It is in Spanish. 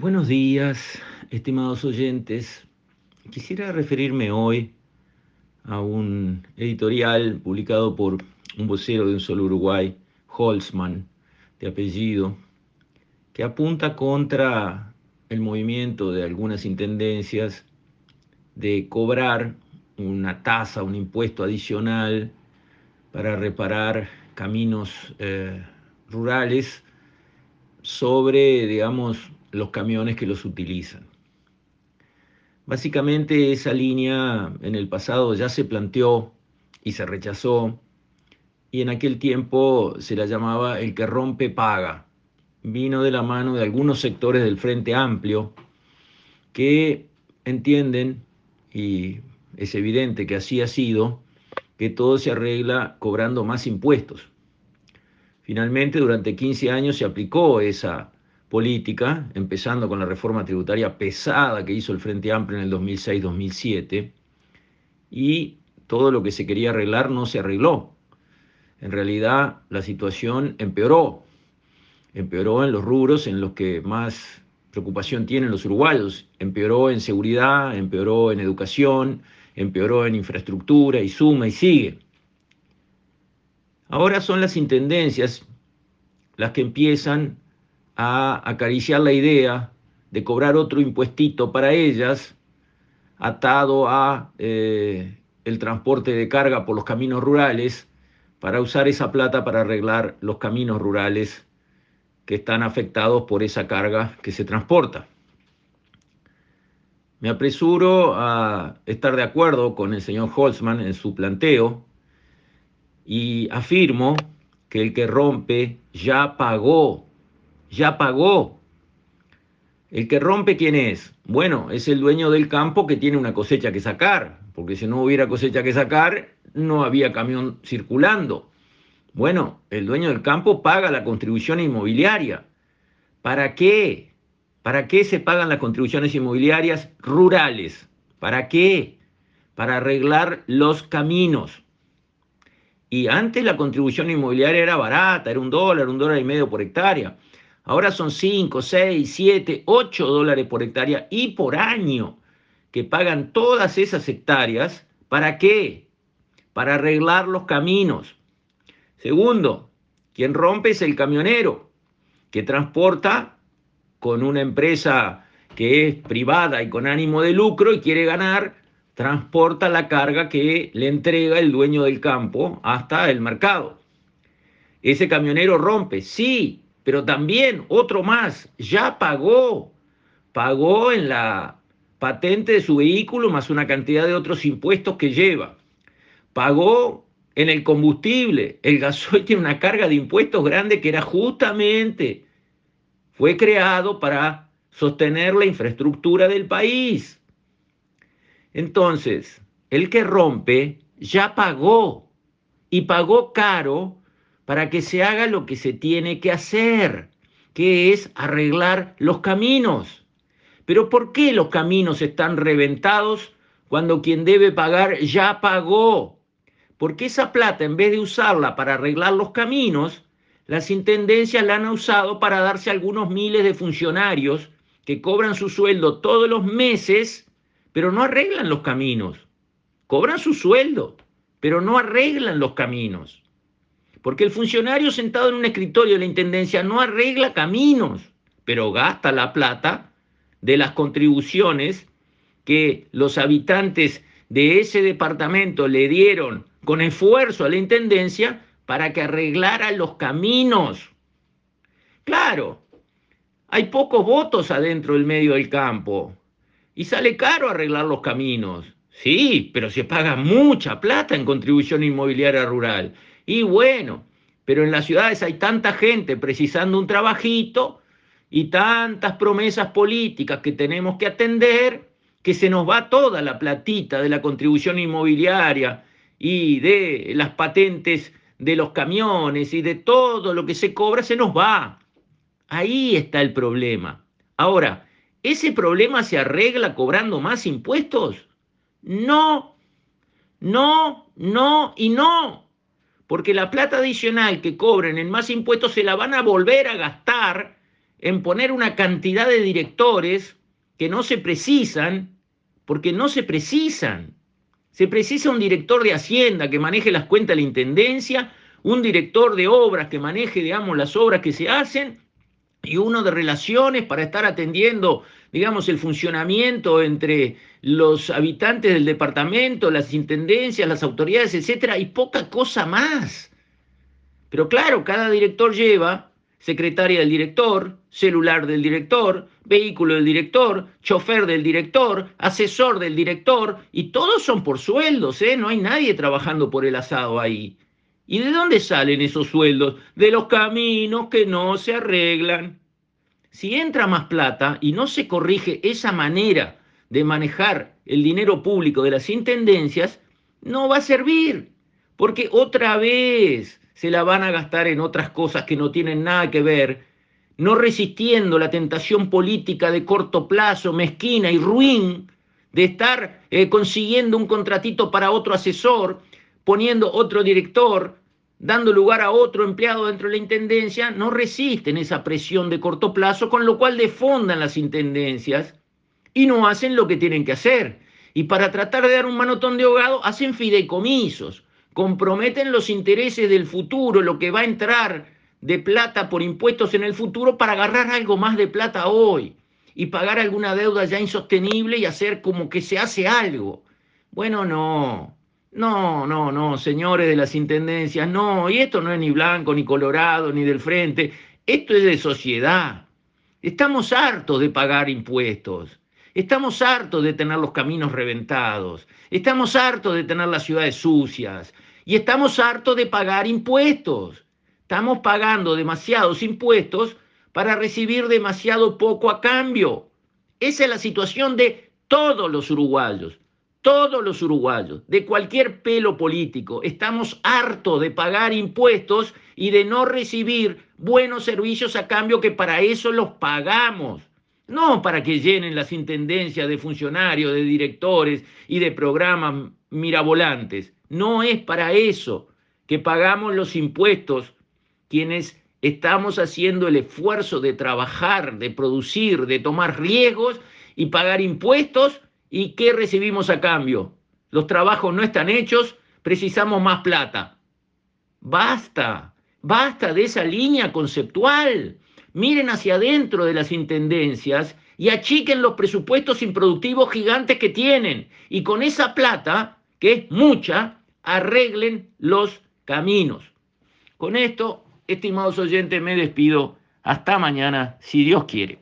Buenos días, estimados oyentes. Quisiera referirme hoy a un editorial publicado por un vocero de un solo Uruguay, Holzman, de apellido, que apunta contra el movimiento de algunas intendencias de cobrar una tasa, un impuesto adicional para reparar caminos eh, rurales sobre, digamos, los camiones que los utilizan. Básicamente esa línea en el pasado ya se planteó y se rechazó y en aquel tiempo se la llamaba el que rompe paga. Vino de la mano de algunos sectores del Frente Amplio que entienden, y es evidente que así ha sido, que todo se arregla cobrando más impuestos. Finalmente, durante 15 años se aplicó esa política, empezando con la reforma tributaria pesada que hizo el Frente Amplio en el 2006-2007, y todo lo que se quería arreglar no se arregló. En realidad la situación empeoró, empeoró en los rubros en los que más preocupación tienen los uruguayos, empeoró en seguridad, empeoró en educación, empeoró en infraestructura y suma y sigue. Ahora son las intendencias las que empiezan a acariciar la idea de cobrar otro impuestito para ellas, atado a eh, el transporte de carga por los caminos rurales, para usar esa plata para arreglar los caminos rurales que están afectados por esa carga que se transporta. Me apresuro a estar de acuerdo con el señor Holzman en su planteo y afirmo que el que rompe ya pagó ya pagó. El que rompe, ¿quién es? Bueno, es el dueño del campo que tiene una cosecha que sacar, porque si no hubiera cosecha que sacar, no había camión circulando. Bueno, el dueño del campo paga la contribución inmobiliaria. ¿Para qué? ¿Para qué se pagan las contribuciones inmobiliarias rurales? ¿Para qué? Para arreglar los caminos. Y antes la contribución inmobiliaria era barata, era un dólar, un dólar y medio por hectárea. Ahora son 5, 6, 7, 8 dólares por hectárea y por año que pagan todas esas hectáreas. ¿Para qué? Para arreglar los caminos. Segundo, quien rompe es el camionero, que transporta con una empresa que es privada y con ánimo de lucro y quiere ganar, transporta la carga que le entrega el dueño del campo hasta el mercado. Ese camionero rompe, sí, pero también otro más, ya pagó, pagó en la patente de su vehículo más una cantidad de otros impuestos que lleva. Pagó en el combustible, el gasoil tiene una carga de impuestos grande que era justamente, fue creado para sostener la infraestructura del país. Entonces, el que rompe ya pagó y pagó caro para que se haga lo que se tiene que hacer, que es arreglar los caminos. Pero ¿por qué los caminos están reventados cuando quien debe pagar ya pagó? Porque esa plata, en vez de usarla para arreglar los caminos, las intendencias la han usado para darse a algunos miles de funcionarios que cobran su sueldo todos los meses, pero no arreglan los caminos. Cobran su sueldo, pero no arreglan los caminos. Porque el funcionario sentado en un escritorio de la Intendencia no arregla caminos, pero gasta la plata de las contribuciones que los habitantes de ese departamento le dieron con esfuerzo a la Intendencia para que arreglara los caminos. Claro, hay pocos votos adentro del medio del campo y sale caro arreglar los caminos. Sí, pero se paga mucha plata en contribución inmobiliaria rural. Y bueno, pero en las ciudades hay tanta gente precisando un trabajito y tantas promesas políticas que tenemos que atender que se nos va toda la platita de la contribución inmobiliaria y de las patentes de los camiones y de todo lo que se cobra, se nos va. Ahí está el problema. Ahora, ¿ese problema se arregla cobrando más impuestos? No, no, no y no porque la plata adicional que cobren en más impuestos se la van a volver a gastar en poner una cantidad de directores que no se precisan, porque no se precisan. Se precisa un director de Hacienda que maneje las cuentas de la Intendencia, un director de obras que maneje, digamos, las obras que se hacen, y uno de relaciones para estar atendiendo, digamos, el funcionamiento entre los habitantes del departamento, las intendencias, las autoridades, etcétera, y poca cosa más. Pero claro, cada director lleva secretaria del director, celular del director, vehículo del director, chofer del director, asesor del director, y todos son por sueldos, ¿eh? No hay nadie trabajando por el asado ahí. ¿Y de dónde salen esos sueldos? De los caminos que no se arreglan. Si entra más plata y no se corrige esa manera de manejar el dinero público de las intendencias, no va a servir, porque otra vez se la van a gastar en otras cosas que no tienen nada que ver, no resistiendo la tentación política de corto plazo, mezquina y ruin, de estar eh, consiguiendo un contratito para otro asesor, poniendo otro director, dando lugar a otro empleado dentro de la intendencia, no resisten esa presión de corto plazo, con lo cual defondan las intendencias y no hacen lo que tienen que hacer. Y para tratar de dar un manotón de ahogado, hacen fideicomisos, comprometen los intereses del futuro, lo que va a entrar de plata por impuestos en el futuro para agarrar algo más de plata hoy y pagar alguna deuda ya insostenible y hacer como que se hace algo. Bueno, no, no, no, no, señores de las intendencias, no, y esto no es ni blanco, ni colorado, ni del frente, esto es de sociedad. Estamos hartos de pagar impuestos, estamos hartos de tener los caminos reventados, estamos hartos de tener las ciudades sucias y estamos hartos de pagar impuestos. Estamos pagando demasiados impuestos para recibir demasiado poco a cambio. Esa es la situación de todos los uruguayos todos los uruguayos, de cualquier pelo político, estamos hartos de pagar impuestos y de no recibir buenos servicios a cambio que para eso los pagamos. No para que llenen las intendencias de funcionarios, de directores y de programas mirabolantes. No es para eso que pagamos los impuestos quienes estamos haciendo el esfuerzo de trabajar, de producir, de tomar riesgos y pagar impuestos ¿Y qué recibimos a cambio? Los trabajos no están hechos, precisamos más plata. Basta, basta de esa línea conceptual. Miren hacia adentro de las intendencias y achiquen los presupuestos improductivos gigantes que tienen. Y con esa plata, que es mucha, arreglen los caminos. Con esto, estimados oyentes, me despido. Hasta mañana, si Dios quiere.